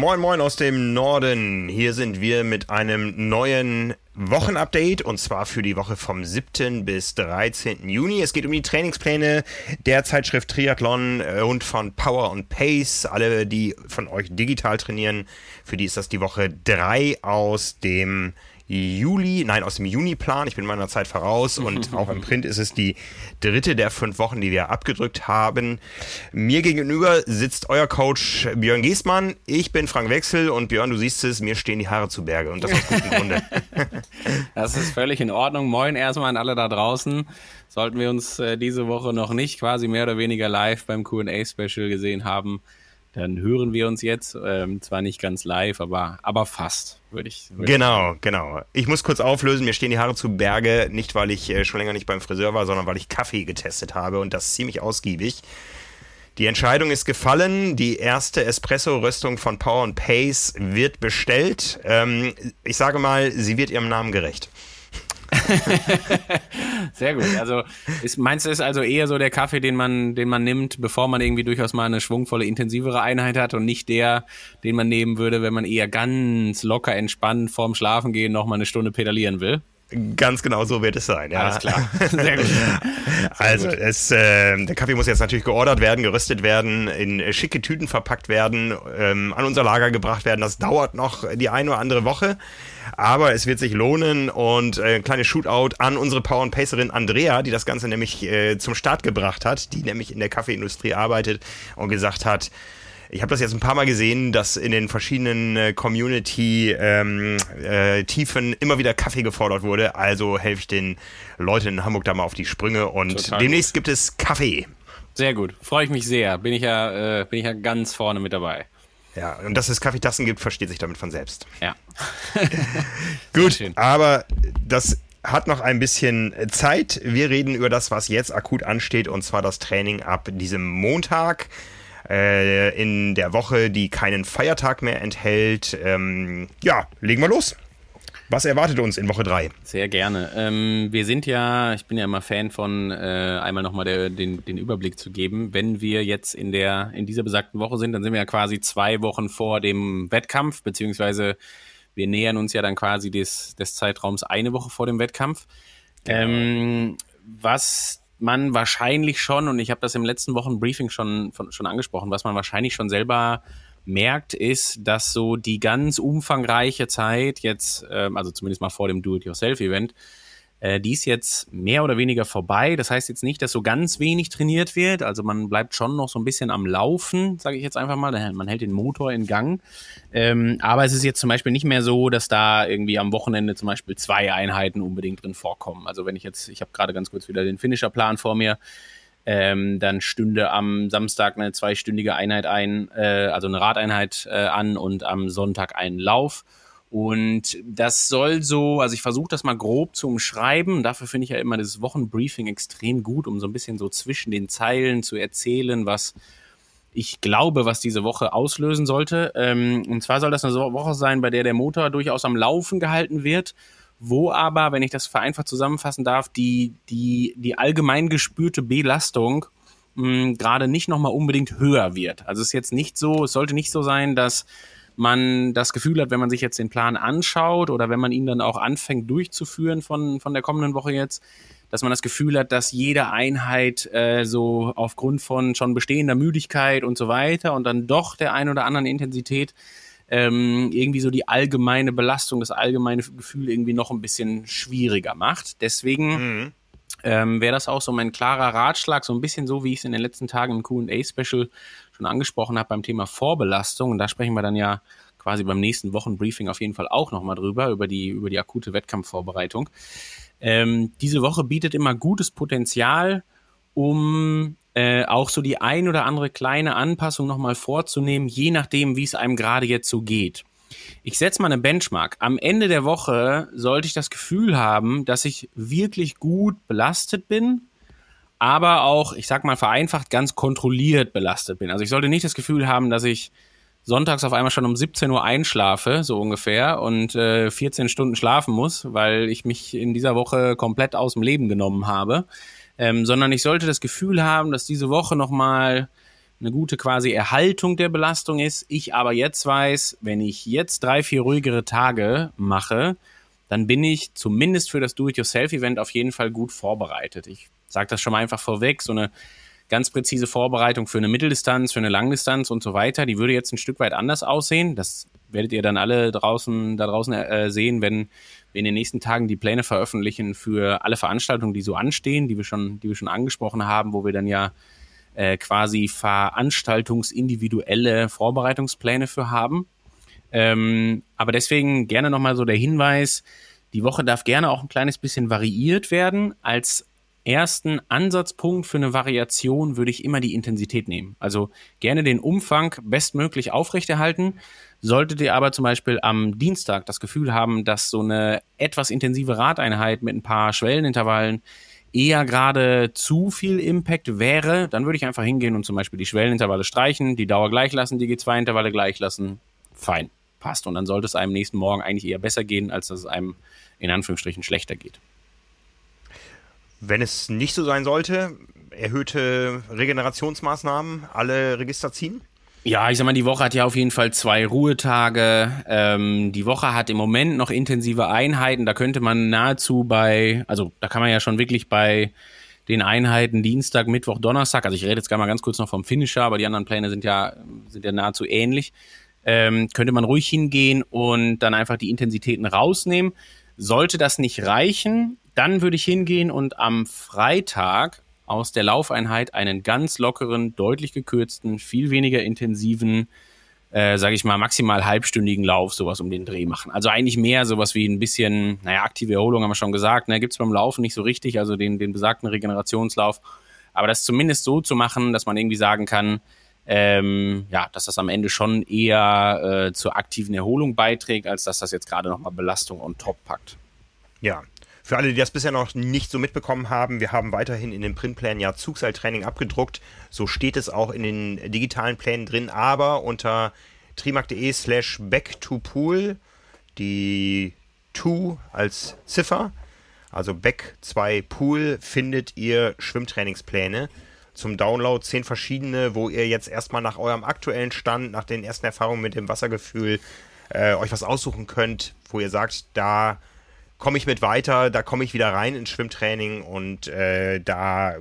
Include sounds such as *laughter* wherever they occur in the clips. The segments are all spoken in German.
Moin Moin aus dem Norden. Hier sind wir mit einem neuen Wochenupdate und zwar für die Woche vom 7. bis 13. Juni. Es geht um die Trainingspläne der Zeitschrift Triathlon äh, und von Power und Pace. Alle, die von euch digital trainieren, für die ist das die Woche 3 aus dem Juli, nein, aus dem Juni-Plan. Ich bin meiner Zeit voraus *laughs* und auch im Print ist es die dritte der fünf Wochen, die wir abgedrückt haben. Mir gegenüber sitzt euer Coach Björn Giesmann. Ich bin Frank Wechsel und Björn, du siehst es, mir stehen die Haare zu Berge und das aus gutem Grunde. *laughs* Das ist völlig in Ordnung. Moin erstmal an alle da draußen. Sollten wir uns äh, diese Woche noch nicht quasi mehr oder weniger live beim QA-Special gesehen haben, dann hören wir uns jetzt. Ähm, zwar nicht ganz live, aber, aber fast, würde ich. Würd Genau, genau. Ich muss kurz auflösen, mir stehen die Haare zu Berge, nicht weil ich äh, schon länger nicht beim Friseur war, sondern weil ich Kaffee getestet habe und das ziemlich ausgiebig. Die Entscheidung ist gefallen. Die erste Espresso-Röstung von Power and Pace wird bestellt. Ähm, ich sage mal, sie wird ihrem Namen gerecht. *laughs* Sehr gut. Also ist, meinst du, ist also eher so der Kaffee, den man, den man nimmt, bevor man irgendwie durchaus mal eine schwungvolle, intensivere Einheit hat und nicht der, den man nehmen würde, wenn man eher ganz locker entspannt vorm Schlafengehen noch mal eine Stunde pedalieren will? Ganz genau so wird es sein. Ja. Alles klar. *laughs* Sehr gut. Also es, äh, der Kaffee muss jetzt natürlich geordert werden, geröstet werden, in äh, schicke Tüten verpackt werden, ähm, an unser Lager gebracht werden. Das dauert noch die eine oder andere Woche, aber es wird sich lohnen und äh, ein kleines Shootout an unsere Power and Pacerin Andrea, die das Ganze nämlich äh, zum Start gebracht hat, die nämlich in der Kaffeeindustrie arbeitet und gesagt hat, ich habe das jetzt ein paar Mal gesehen, dass in den verschiedenen äh, Community-Tiefen äh, Tiefen immer wieder Kaffee gefordert wurde. Also helfe ich den Leuten in Hamburg da mal auf die Sprünge und Total demnächst gibt es Kaffee. Sehr gut. Freue ich mich sehr. Bin ich ja, äh, bin ich ja ganz vorne mit dabei. Ja, und dass es Kaffeetassen gibt, versteht sich damit von selbst. Ja. *laughs* Gut, aber das hat noch ein bisschen Zeit. Wir reden über das, was jetzt akut ansteht, und zwar das Training ab diesem Montag äh, in der Woche, die keinen Feiertag mehr enthält. Ähm, ja, legen wir los. Was erwartet uns in Woche 3? Sehr gerne. Ähm, wir sind ja, ich bin ja immer Fan von, äh, einmal nochmal der, den, den Überblick zu geben. Wenn wir jetzt in der, in dieser besagten Woche sind, dann sind wir ja quasi zwei Wochen vor dem Wettkampf, beziehungsweise wir nähern uns ja dann quasi des, des Zeitraums eine Woche vor dem Wettkampf. Ähm, was man wahrscheinlich schon, und ich habe das im letzten Wochenbriefing schon, von, schon angesprochen, was man wahrscheinlich schon selber merkt, ist, dass so die ganz umfangreiche Zeit jetzt, ähm, also zumindest mal vor dem Do-it-yourself-Event, äh, die ist jetzt mehr oder weniger vorbei. Das heißt jetzt nicht, dass so ganz wenig trainiert wird. Also man bleibt schon noch so ein bisschen am Laufen, sage ich jetzt einfach mal. Man hält den Motor in Gang. Ähm, aber es ist jetzt zum Beispiel nicht mehr so, dass da irgendwie am Wochenende zum Beispiel zwei Einheiten unbedingt drin vorkommen. Also wenn ich jetzt, ich habe gerade ganz kurz wieder den Finisherplan vor mir. Ähm, dann stünde am Samstag eine zweistündige Einheit ein, äh, also eine Radeinheit äh, an und am Sonntag einen Lauf. Und das soll so, also ich versuche das mal grob zu umschreiben. Dafür finde ich ja immer das Wochenbriefing extrem gut, um so ein bisschen so zwischen den Zeilen zu erzählen, was ich glaube, was diese Woche auslösen sollte. Ähm, und zwar soll das eine Woche sein, bei der der Motor durchaus am Laufen gehalten wird, wo aber, wenn ich das vereinfacht zusammenfassen darf, die, die, die allgemein gespürte Belastung mh, gerade nicht nochmal unbedingt höher wird. Also es ist jetzt nicht so, es sollte nicht so sein, dass man das Gefühl hat, wenn man sich jetzt den Plan anschaut oder wenn man ihn dann auch anfängt durchzuführen von, von der kommenden Woche jetzt, dass man das Gefühl hat, dass jede Einheit äh, so aufgrund von schon bestehender Müdigkeit und so weiter und dann doch der ein oder anderen Intensität ähm, irgendwie so die allgemeine Belastung, das allgemeine Gefühl irgendwie noch ein bisschen schwieriger macht. Deswegen mhm. ähm, wäre das auch so mein klarer Ratschlag, so ein bisschen so, wie ich es in den letzten Tagen im QA-Special schon angesprochen habe beim Thema Vorbelastung. Und da sprechen wir dann ja quasi beim nächsten Wochenbriefing auf jeden Fall auch nochmal drüber, über die, über die akute Wettkampfvorbereitung. Ähm, diese Woche bietet immer gutes Potenzial, um äh, auch so die ein oder andere kleine Anpassung nochmal vorzunehmen, je nachdem, wie es einem gerade jetzt so geht. Ich setze mal eine Benchmark. Am Ende der Woche sollte ich das Gefühl haben, dass ich wirklich gut belastet bin, aber auch, ich sag mal vereinfacht, ganz kontrolliert belastet bin. Also ich sollte nicht das Gefühl haben, dass ich sonntags auf einmal schon um 17 Uhr einschlafe, so ungefähr, und äh, 14 Stunden schlafen muss, weil ich mich in dieser Woche komplett aus dem Leben genommen habe ähm, sondern ich sollte das Gefühl haben, dass diese Woche nochmal eine gute quasi Erhaltung der Belastung ist. Ich aber jetzt weiß, wenn ich jetzt drei, vier ruhigere Tage mache, dann bin ich zumindest für das Do-it-yourself-Event auf jeden Fall gut vorbereitet. Ich sage das schon mal einfach vorweg, so eine ganz präzise Vorbereitung für eine Mitteldistanz, für eine Langdistanz und so weiter, die würde jetzt ein Stück weit anders aussehen. Das werdet ihr dann alle draußen da draußen äh, sehen, wenn wir in den nächsten Tagen die Pläne veröffentlichen für alle Veranstaltungen, die so anstehen, die wir schon, die wir schon angesprochen haben, wo wir dann ja äh, quasi veranstaltungsindividuelle Vorbereitungspläne für haben. Ähm, aber deswegen gerne nochmal so der Hinweis, die Woche darf gerne auch ein kleines bisschen variiert werden. Als ersten Ansatzpunkt für eine Variation würde ich immer die Intensität nehmen. Also gerne den Umfang bestmöglich aufrechterhalten. Solltet ihr aber zum Beispiel am Dienstag das Gefühl haben, dass so eine etwas intensive Radeinheit mit ein paar Schwellenintervallen eher gerade zu viel Impact wäre, dann würde ich einfach hingehen und zum Beispiel die Schwellenintervalle streichen, die Dauer gleich lassen, die G2-Intervalle gleich lassen. Fein, passt. Und dann sollte es einem nächsten Morgen eigentlich eher besser gehen, als dass es einem in Anführungsstrichen schlechter geht. Wenn es nicht so sein sollte, erhöhte Regenerationsmaßnahmen alle Register ziehen? Ja, ich sag mal, die Woche hat ja auf jeden Fall zwei Ruhetage. Ähm, die Woche hat im Moment noch intensive Einheiten. Da könnte man nahezu bei, also da kann man ja schon wirklich bei den Einheiten Dienstag, Mittwoch, Donnerstag, also ich rede jetzt gar mal ganz kurz noch vom Finisher, aber die anderen Pläne sind ja, sind ja nahezu ähnlich. Ähm, könnte man ruhig hingehen und dann einfach die Intensitäten rausnehmen. Sollte das nicht reichen, dann würde ich hingehen und am Freitag aus der Laufeinheit einen ganz lockeren, deutlich gekürzten, viel weniger intensiven, äh, sage ich mal, maximal halbstündigen Lauf, sowas um den Dreh machen. Also eigentlich mehr sowas wie ein bisschen, naja, aktive Erholung haben wir schon gesagt, ne, gibt es beim Laufen nicht so richtig, also den, den besagten Regenerationslauf. Aber das zumindest so zu machen, dass man irgendwie sagen kann, ähm, ja, dass das am Ende schon eher äh, zur aktiven Erholung beiträgt, als dass das jetzt gerade nochmal Belastung on top packt. Ja, für alle, die das bisher noch nicht so mitbekommen haben, wir haben weiterhin in den Printplänen ja Zugseiltraining abgedruckt. So steht es auch in den digitalen Plänen drin, aber unter trimark.de slash back to pool, die 2 als Ziffer, also back 2 pool, findet ihr Schwimmtrainingspläne zum Download. Zehn verschiedene, wo ihr jetzt erstmal nach eurem aktuellen Stand, nach den ersten Erfahrungen mit dem Wassergefühl, äh, euch was aussuchen könnt, wo ihr sagt, da komme ich mit weiter, da komme ich wieder rein ins Schwimmtraining und äh, da äh,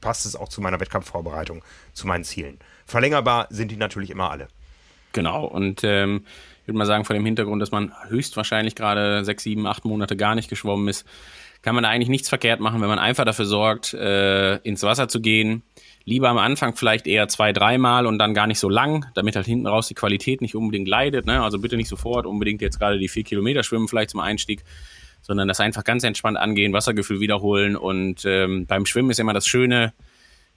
passt es auch zu meiner Wettkampfvorbereitung, zu meinen Zielen. Verlängerbar sind die natürlich immer alle. Genau, und ähm, ich würde mal sagen, vor dem Hintergrund, dass man höchstwahrscheinlich gerade sechs, sieben, acht Monate gar nicht geschwommen ist, kann man da eigentlich nichts verkehrt machen, wenn man einfach dafür sorgt, äh, ins Wasser zu gehen. Lieber am Anfang vielleicht eher zwei, dreimal und dann gar nicht so lang, damit halt hinten raus die Qualität nicht unbedingt leidet. Ne? Also bitte nicht sofort unbedingt jetzt gerade die vier Kilometer schwimmen, vielleicht zum Einstieg, sondern das einfach ganz entspannt angehen, Wassergefühl wiederholen. Und ähm, beim Schwimmen ist immer das Schöne,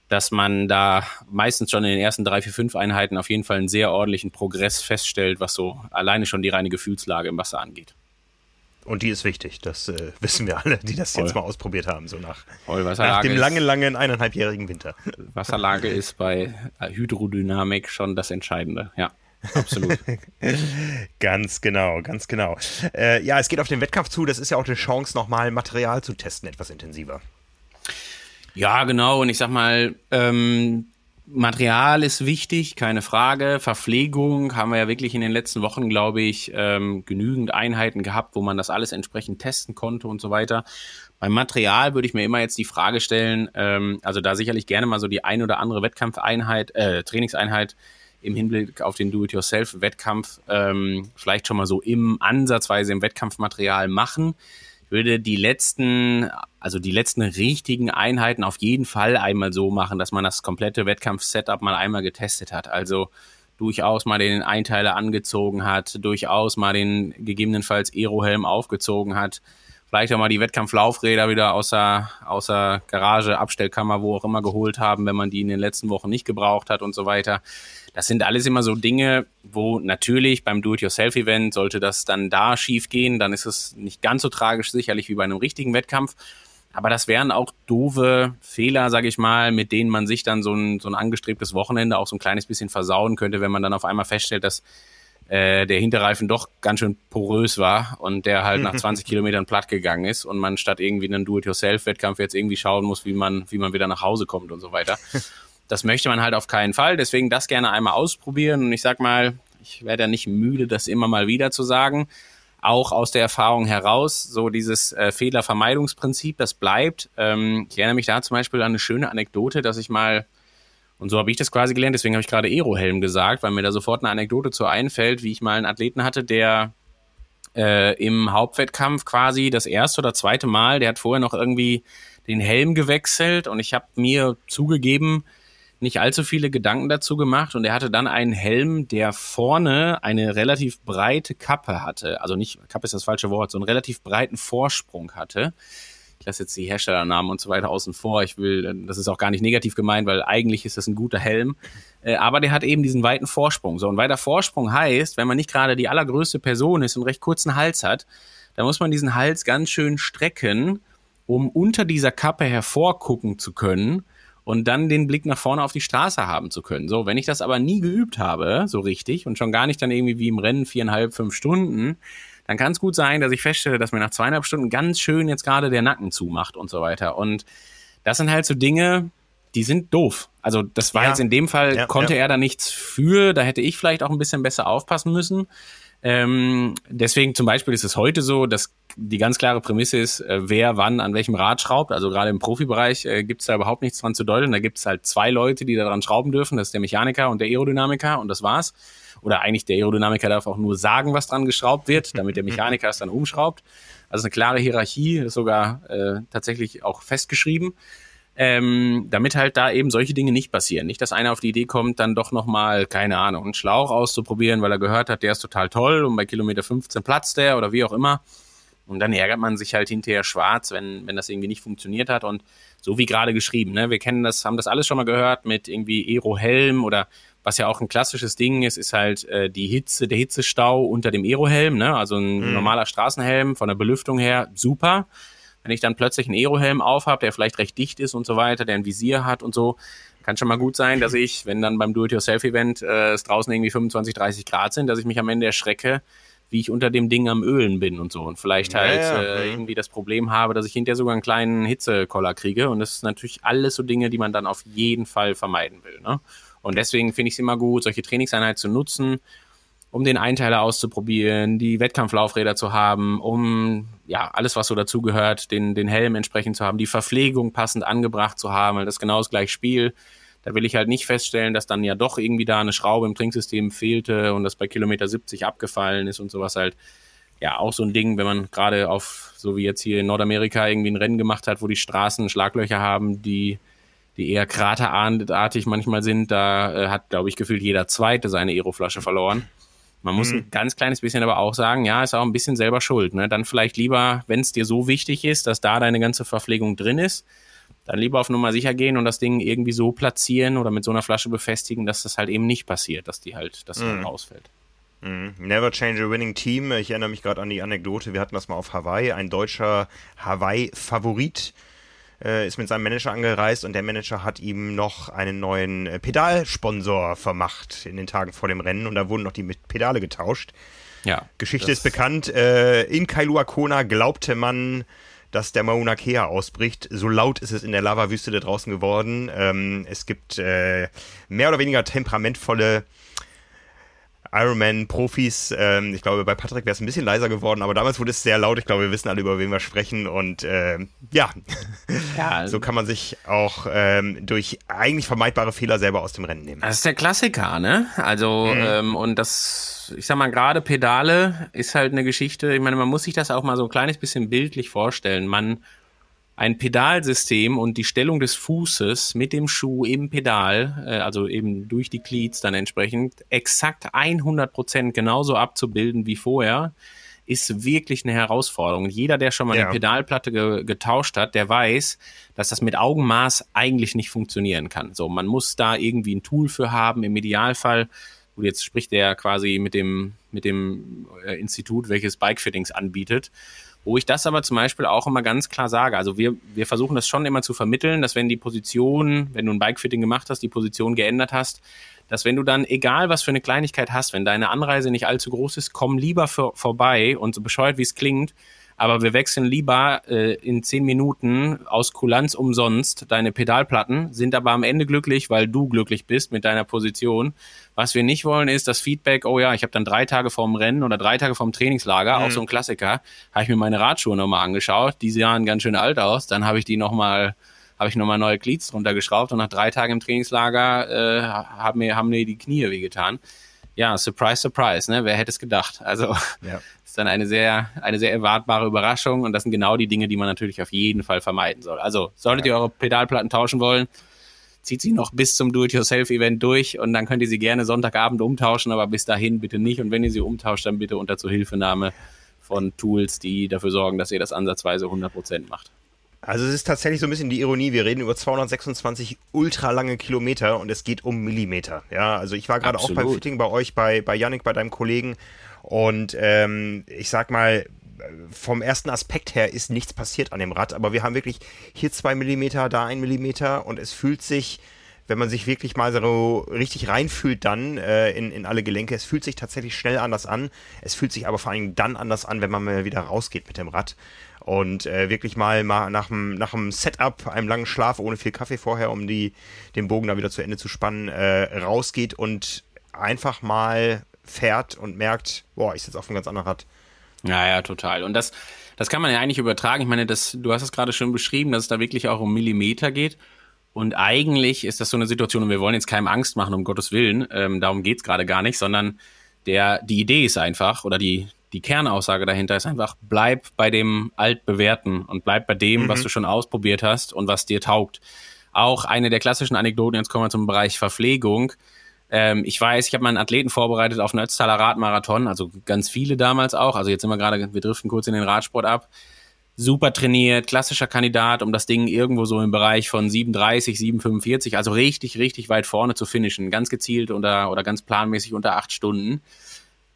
dass man da meistens schon in den ersten drei, vier, fünf Einheiten auf jeden Fall einen sehr ordentlichen Progress feststellt, was so alleine schon die reine Gefühlslage im Wasser angeht. Und die ist wichtig, das äh, wissen wir alle, die das Voll. jetzt mal ausprobiert haben, so nach, nach dem langen, langen eineinhalbjährigen Winter. Wasserlage ist bei Hydrodynamik schon das Entscheidende, ja. Absolut. *laughs* ganz genau, ganz genau. Äh, ja, es geht auf den Wettkampf zu. Das ist ja auch eine Chance, nochmal Material zu testen, etwas intensiver. Ja, genau. Und ich sag mal, ähm, Material ist wichtig, keine Frage. Verpflegung haben wir ja wirklich in den letzten Wochen, glaube ich, ähm, genügend Einheiten gehabt, wo man das alles entsprechend testen konnte und so weiter. Beim Material würde ich mir immer jetzt die Frage stellen, ähm, also da sicherlich gerne mal so die ein oder andere Wettkampfeinheit, äh, Trainingseinheit im Hinblick auf den Do-it-yourself-Wettkampf ähm, vielleicht schon mal so im Ansatzweise im Wettkampfmaterial machen. Ich würde die letzten, also die letzten richtigen Einheiten auf jeden Fall einmal so machen, dass man das komplette Wettkampf-Setup mal einmal getestet hat. Also durchaus mal den Einteiler angezogen hat, durchaus mal den gegebenenfalls Aerohelm aufgezogen hat, vielleicht auch mal die Wettkampflaufräder wieder außer, außer Garage, Abstellkammer, wo auch immer geholt haben, wenn man die in den letzten Wochen nicht gebraucht hat und so weiter. Das sind alles immer so Dinge, wo natürlich beim Do-it-yourself-Event sollte das dann da schief gehen, dann ist es nicht ganz so tragisch sicherlich wie bei einem richtigen Wettkampf. Aber das wären auch doofe Fehler, sage ich mal, mit denen man sich dann so ein, so ein angestrebtes Wochenende auch so ein kleines bisschen versauen könnte, wenn man dann auf einmal feststellt, dass äh, der Hinterreifen doch ganz schön porös war und der halt nach 20 Kilometern platt gegangen ist und man statt irgendwie einen Do-it-yourself-Wettkampf jetzt irgendwie schauen muss, wie man, wie man wieder nach Hause kommt und so weiter. *laughs* Das möchte man halt auf keinen Fall. Deswegen das gerne einmal ausprobieren. Und ich sag mal, ich werde ja nicht müde, das immer mal wieder zu sagen. Auch aus der Erfahrung heraus, so dieses äh, Fehlervermeidungsprinzip, das bleibt. Ähm, ich erinnere mich da zum Beispiel an eine schöne Anekdote, dass ich mal und so habe ich das quasi gelernt, deswegen habe ich gerade Aerohelm gesagt, weil mir da sofort eine Anekdote zu einfällt, wie ich mal einen Athleten hatte, der äh, im Hauptwettkampf quasi das erste oder zweite Mal, der hat vorher noch irgendwie den Helm gewechselt und ich habe mir zugegeben, nicht allzu viele Gedanken dazu gemacht und er hatte dann einen Helm, der vorne eine relativ breite Kappe hatte. Also nicht, Kappe ist das falsche Wort, so einen relativ breiten Vorsprung hatte ich lasse jetzt die Herstellernamen und so weiter außen vor. Ich will, das ist auch gar nicht negativ gemeint, weil eigentlich ist das ein guter Helm. Äh, aber der hat eben diesen weiten Vorsprung. So, ein weiter Vorsprung heißt, wenn man nicht gerade die allergrößte Person ist und recht kurzen Hals hat, dann muss man diesen Hals ganz schön strecken, um unter dieser Kappe hervorgucken zu können und dann den Blick nach vorne auf die Straße haben zu können. So, wenn ich das aber nie geübt habe, so richtig, und schon gar nicht dann irgendwie wie im Rennen viereinhalb, fünf Stunden, dann kann es gut sein, dass ich feststelle, dass mir nach zweieinhalb Stunden ganz schön jetzt gerade der Nacken zumacht und so weiter. Und das sind halt so Dinge, die sind doof. Also das war ja. jetzt in dem Fall, ja, konnte ja. er da nichts für, da hätte ich vielleicht auch ein bisschen besser aufpassen müssen. Ähm, deswegen zum Beispiel ist es heute so, dass die ganz klare Prämisse ist, äh, wer wann an welchem Rad schraubt. Also gerade im Profibereich äh, gibt es da überhaupt nichts dran zu deuteln. Da gibt es halt zwei Leute, die daran schrauben dürfen. Das ist der Mechaniker und der Aerodynamiker und das war's oder eigentlich der Aerodynamiker darf auch nur sagen, was dran geschraubt wird, damit der *laughs* Mechaniker es dann umschraubt. Also eine klare Hierarchie, ist sogar äh, tatsächlich auch festgeschrieben. Ähm, damit halt da eben solche Dinge nicht passieren. Nicht, dass einer auf die Idee kommt, dann doch nochmal, keine Ahnung, einen Schlauch auszuprobieren, weil er gehört hat, der ist total toll und bei Kilometer 15 platzt der oder wie auch immer. Und dann ärgert man sich halt hinterher schwarz, wenn, wenn das irgendwie nicht funktioniert hat. Und so wie gerade geschrieben, ne, wir kennen das, haben das alles schon mal gehört mit irgendwie Aero-Helm oder was ja auch ein klassisches Ding ist, ist halt äh, die Hitze, der Hitzestau unter dem Aerohelm, ne? Also ein mhm. normaler Straßenhelm von der Belüftung her super. Wenn ich dann plötzlich einen Aerohelm aufhab, der vielleicht recht dicht ist und so weiter, der ein Visier hat und so, kann schon mal gut sein, dass ich, wenn dann beim Do-it-yourself-Event äh, es draußen irgendwie 25, 30 Grad sind, dass ich mich am Ende erschrecke, wie ich unter dem Ding am Ölen bin und so. Und vielleicht halt ja, ja. Äh, irgendwie das Problem habe, dass ich hinterher sogar einen kleinen Hitzekoller kriege. Und das ist natürlich alles so Dinge, die man dann auf jeden Fall vermeiden will. Ne? Und deswegen finde ich es immer gut, solche Trainingseinheiten zu nutzen, um den Einteiler auszuprobieren, die Wettkampflaufräder zu haben, um ja alles, was so dazugehört, den, den Helm entsprechend zu haben, die Verpflegung passend angebracht zu haben, weil das genau das gleiche Spiel. Da will ich halt nicht feststellen, dass dann ja doch irgendwie da eine Schraube im Trinksystem fehlte und das bei Kilometer 70 abgefallen ist und sowas halt. Ja, auch so ein Ding, wenn man gerade auf, so wie jetzt hier in Nordamerika irgendwie ein Rennen gemacht hat, wo die Straßen Schlaglöcher haben, die die eher kraterartig manchmal sind, da äh, hat, glaube ich, gefühlt jeder Zweite seine Aeroflasche verloren. Man muss mhm. ein ganz kleines bisschen aber auch sagen, ja, ist auch ein bisschen selber schuld. Ne? Dann vielleicht lieber, wenn es dir so wichtig ist, dass da deine ganze Verpflegung drin ist, dann lieber auf Nummer sicher gehen und das Ding irgendwie so platzieren oder mit so einer Flasche befestigen, dass das halt eben nicht passiert, dass die halt, dass halt mhm. halt rausfällt. Mhm. Never change a winning team. Ich erinnere mich gerade an die Anekdote, wir hatten das mal auf Hawaii, ein deutscher Hawaii-Favorit äh, ist mit seinem Manager angereist und der Manager hat ihm noch einen neuen äh, Pedalsponsor vermacht in den Tagen vor dem Rennen und da wurden noch die Pedale getauscht. Ja. Geschichte ist bekannt. Äh, in Kailua Kona glaubte man, dass der Mauna Kea ausbricht. So laut ist es in der Lavawüste da draußen geworden. Ähm, es gibt äh, mehr oder weniger temperamentvolle Ironman-Profis. Ähm, ich glaube, bei Patrick wäre es ein bisschen leiser geworden, aber damals wurde es sehr laut. Ich glaube, wir wissen alle, über wen wir sprechen. Und äh, ja, *laughs* ja so kann man sich auch ähm, durch eigentlich vermeidbare Fehler selber aus dem Rennen nehmen. Das ist der Klassiker, ne? Also, mhm. ähm, und das, ich sag mal, gerade Pedale ist halt eine Geschichte. Ich meine, man muss sich das auch mal so ein kleines bisschen bildlich vorstellen. Man ein Pedalsystem und die Stellung des Fußes mit dem Schuh im Pedal, äh, also eben durch die Cleats dann entsprechend, exakt 100 Prozent genauso abzubilden wie vorher, ist wirklich eine Herausforderung. Jeder, der schon mal ja. eine Pedalplatte ge getauscht hat, der weiß, dass das mit Augenmaß eigentlich nicht funktionieren kann. So, man muss da irgendwie ein Tool für haben. Im Idealfall, gut, jetzt spricht der quasi mit dem, mit dem äh, Institut, welches Bikefittings anbietet. Wo ich das aber zum Beispiel auch immer ganz klar sage, also wir, wir versuchen das schon immer zu vermitteln, dass wenn die Position, wenn du ein Bikefitting gemacht hast, die Position geändert hast, dass wenn du dann, egal was für eine Kleinigkeit hast, wenn deine Anreise nicht allzu groß ist, komm lieber für, vorbei und so bescheuert wie es klingt, aber wir wechseln lieber äh, in zehn Minuten aus Kulanz umsonst deine Pedalplatten, sind aber am Ende glücklich, weil du glücklich bist mit deiner Position. Was wir nicht wollen, ist das Feedback, oh ja, ich habe dann drei Tage vorm Rennen oder drei Tage vorm Trainingslager, mhm. auch so ein Klassiker, habe ich mir meine Radschuhe nochmal angeschaut, die sahen ganz schön alt aus, dann habe ich die nochmal habe ich nochmal neue Cleats drunter geschraubt und nach drei Tagen im Trainingslager äh, haben mir, haben mir die Knie wehgetan ja, surprise, surprise, ne? Wer hätte es gedacht? Also ja. *laughs* ist dann eine sehr, eine sehr erwartbare Überraschung und das sind genau die Dinge, die man natürlich auf jeden Fall vermeiden soll. Also solltet ja. ihr eure Pedalplatten tauschen wollen, zieht sie noch bis zum Do-it-yourself-Event durch und dann könnt ihr sie gerne Sonntagabend umtauschen, aber bis dahin bitte nicht. Und wenn ihr sie umtauscht, dann bitte unter Zuhilfenahme von Tools, die dafür sorgen, dass ihr das ansatzweise 100% macht. Also es ist tatsächlich so ein bisschen die Ironie, wir reden über 226 ultralange Kilometer und es geht um Millimeter. Ja, also ich war gerade auch beim Fitting bei euch, bei, bei Yannick, bei deinem Kollegen. Und ähm, ich sag mal, vom ersten Aspekt her ist nichts passiert an dem Rad, aber wir haben wirklich hier zwei Millimeter, da ein Millimeter. Und es fühlt sich, wenn man sich wirklich mal so richtig reinfühlt dann äh, in, in alle Gelenke, es fühlt sich tatsächlich schnell anders an. Es fühlt sich aber vor allem dann anders an, wenn man mal wieder rausgeht mit dem Rad und äh, wirklich mal, mal nach dem nach Setup, einem langen Schlaf ohne viel Kaffee vorher, um die, den Bogen da wieder zu Ende zu spannen, äh, rausgeht und einfach mal fährt und merkt, boah, ich sitze auf einem ganz anderen Rad. Ja, ja, total. Und das, das kann man ja eigentlich übertragen. Ich meine, das, du hast es gerade schon beschrieben, dass es da wirklich auch um Millimeter geht. Und eigentlich ist das so eine Situation, und wir wollen jetzt keinem Angst machen, um Gottes Willen, ähm, darum geht's gerade gar nicht, sondern der, die Idee ist einfach, oder die, die Kernaussage dahinter ist einfach, bleib bei dem Altbewährten und bleib bei dem, mhm. was du schon ausprobiert hast und was dir taugt. Auch eine der klassischen Anekdoten, jetzt kommen wir zum Bereich Verpflegung. Ähm, ich weiß, ich habe meinen Athleten vorbereitet auf einen Ötztaler Radmarathon, also ganz viele damals auch. Also jetzt sind wir gerade, wir driften kurz in den Radsport ab. Super trainiert, klassischer Kandidat, um das Ding irgendwo so im Bereich von 37, 745, also richtig, richtig weit vorne zu finishen. Ganz gezielt unter, oder ganz planmäßig unter acht Stunden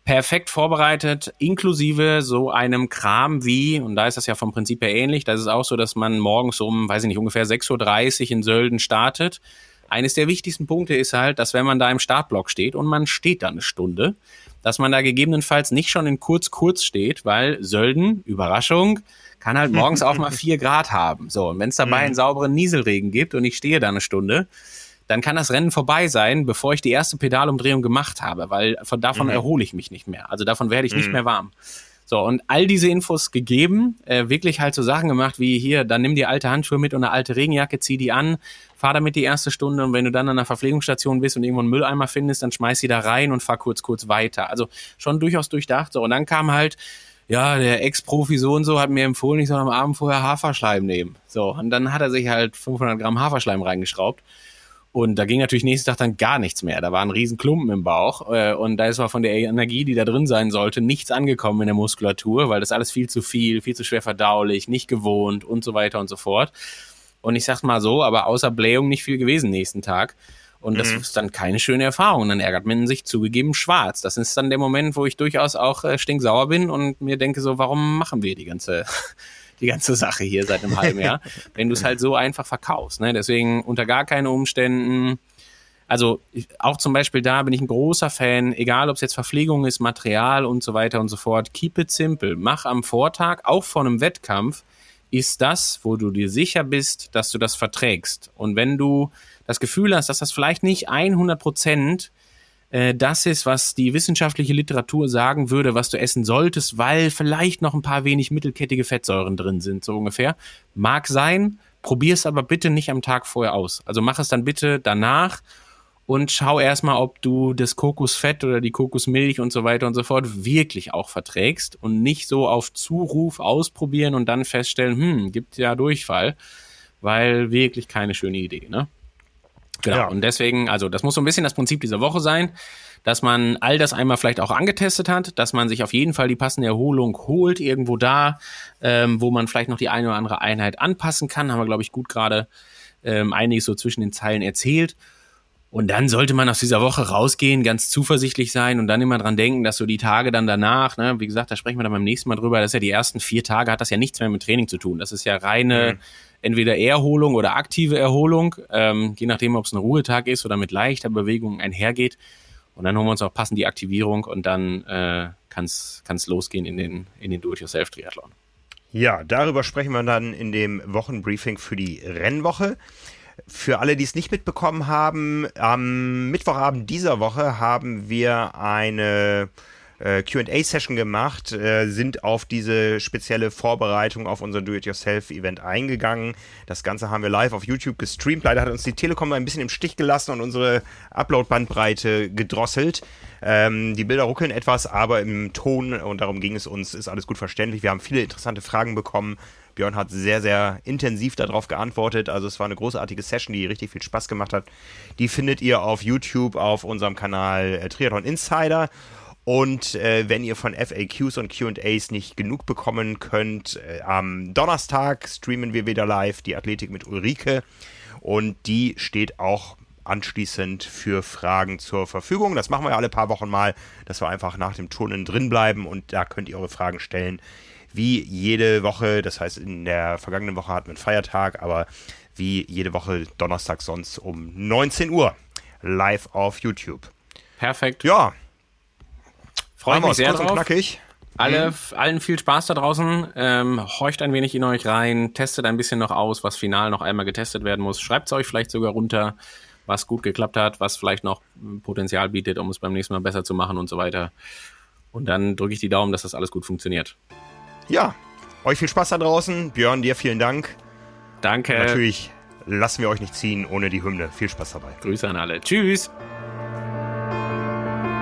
perfekt vorbereitet, inklusive so einem Kram wie, und da ist das ja vom Prinzip her ähnlich, da ist es auch so, dass man morgens um, weiß ich nicht, ungefähr 6.30 Uhr in Sölden startet. Eines der wichtigsten Punkte ist halt, dass wenn man da im Startblock steht und man steht da eine Stunde, dass man da gegebenenfalls nicht schon in kurz-kurz steht, weil Sölden, Überraschung, kann halt morgens auch mal *laughs* vier Grad haben. So, und wenn es dabei mhm. einen sauberen Nieselregen gibt und ich stehe da eine Stunde, dann kann das Rennen vorbei sein, bevor ich die erste Pedalumdrehung gemacht habe, weil von davon mhm. erhole ich mich nicht mehr. Also davon werde ich mhm. nicht mehr warm. So, und all diese Infos gegeben, äh, wirklich halt so Sachen gemacht wie hier, dann nimm die alte Handschuhe mit und eine alte Regenjacke, zieh die an, fahr damit die erste Stunde und wenn du dann an einer Verpflegungsstation bist und irgendwo einen Mülleimer findest, dann schmeiß sie da rein und fahr kurz, kurz weiter. Also schon durchaus durchdacht. So, und dann kam halt, ja, der Ex-Profi so und so hat mir empfohlen, ich soll am Abend vorher Haferschleim nehmen. So, und dann hat er sich halt 500 Gramm Haferschleim reingeschraubt. Und da ging natürlich nächsten Tag dann gar nichts mehr. Da war ein riesen Klumpen im Bauch. Äh, und da ist zwar von der Energie, die da drin sein sollte, nichts angekommen in der Muskulatur, weil das alles viel zu viel, viel zu schwer verdaulich, nicht gewohnt und so weiter und so fort. Und ich sag's mal so, aber außer Blähung nicht viel gewesen nächsten Tag. Und das mhm. ist dann keine schöne Erfahrung. Dann ärgert man sich zugegeben schwarz. Das ist dann der Moment, wo ich durchaus auch äh, stinksauer bin und mir denke so, warum machen wir die ganze die ganze Sache hier seit einem halben Jahr, *laughs* wenn du es halt so einfach verkaufst. Ne? Deswegen unter gar keinen Umständen. Also auch zum Beispiel da bin ich ein großer Fan, egal ob es jetzt Verpflegung ist, Material und so weiter und so fort. Keep it simple. Mach am Vortag, auch vor einem Wettkampf, ist das, wo du dir sicher bist, dass du das verträgst. Und wenn du das Gefühl hast, dass das vielleicht nicht 100 Prozent äh, das ist, was die wissenschaftliche Literatur sagen würde, was du essen solltest, weil vielleicht noch ein paar wenig mittelkettige Fettsäuren drin sind, so ungefähr. Mag sein, probier es aber bitte nicht am Tag vorher aus. Also mach es dann bitte danach und schau erstmal, ob du das Kokosfett oder die Kokosmilch und so weiter und so fort wirklich auch verträgst und nicht so auf Zuruf ausprobieren und dann feststellen, hm, gibt ja Durchfall, weil wirklich keine schöne Idee, ne? Genau. Ja. Und deswegen, also das muss so ein bisschen das Prinzip dieser Woche sein, dass man all das einmal vielleicht auch angetestet hat, dass man sich auf jeden Fall die passende Erholung holt, irgendwo da, ähm, wo man vielleicht noch die eine oder andere Einheit anpassen kann. Haben wir, glaube ich, gut gerade ähm, einiges so zwischen den Zeilen erzählt. Und dann sollte man aus dieser Woche rausgehen, ganz zuversichtlich sein und dann immer dran denken, dass so die Tage dann danach, ne, wie gesagt, da sprechen wir dann beim nächsten Mal drüber, das ist ja die ersten vier Tage, hat das ja nichts mehr mit Training zu tun. Das ist ja reine, entweder Erholung oder aktive Erholung, ähm, je nachdem, ob es ein Ruhetag ist oder mit leichter Bewegung einhergeht. Und dann holen wir uns auch passend die Aktivierung und dann äh, kann es losgehen in den, in den Do-it-yourself-Triathlon. Ja, darüber sprechen wir dann in dem Wochenbriefing für die Rennwoche. Für alle, die es nicht mitbekommen haben, am Mittwochabend dieser Woche haben wir eine äh, QA-Session gemacht, äh, sind auf diese spezielle Vorbereitung auf unser Do-It-Yourself-Event eingegangen. Das Ganze haben wir live auf YouTube gestreamt. Leider hat uns die Telekom ein bisschen im Stich gelassen und unsere Upload-Bandbreite gedrosselt. Ähm, die Bilder ruckeln etwas, aber im Ton, und darum ging es uns, ist alles gut verständlich. Wir haben viele interessante Fragen bekommen. Björn hat sehr, sehr intensiv darauf geantwortet. Also es war eine großartige Session, die richtig viel Spaß gemacht hat. Die findet ihr auf YouTube auf unserem Kanal äh, Triathlon Insider. Und äh, wenn ihr von FAQs und QAs nicht genug bekommen könnt, äh, am Donnerstag streamen wir wieder live die Athletik mit Ulrike. Und die steht auch anschließend für Fragen zur Verfügung. Das machen wir ja alle paar Wochen mal, dass wir einfach nach dem Turnen drin bleiben und da könnt ihr eure Fragen stellen. Wie jede Woche, das heißt, in der vergangenen Woche hatten wir einen Feiertag, aber wie jede Woche Donnerstag sonst um 19 Uhr live auf YouTube. Perfekt. Ja, Freue mich sehr drauf. knackig. Alle, allen viel Spaß da draußen. Ähm, horcht ein wenig in euch rein, testet ein bisschen noch aus, was final noch einmal getestet werden muss. Schreibt es euch vielleicht sogar runter, was gut geklappt hat, was vielleicht noch Potenzial bietet, um es beim nächsten Mal besser zu machen und so weiter. Und dann drücke ich die Daumen, dass das alles gut funktioniert. Ja, euch viel Spaß da draußen. Björn, dir vielen Dank. Danke. Natürlich lassen wir euch nicht ziehen ohne die Hymne. Viel Spaß dabei. Grüße an alle. Tschüss.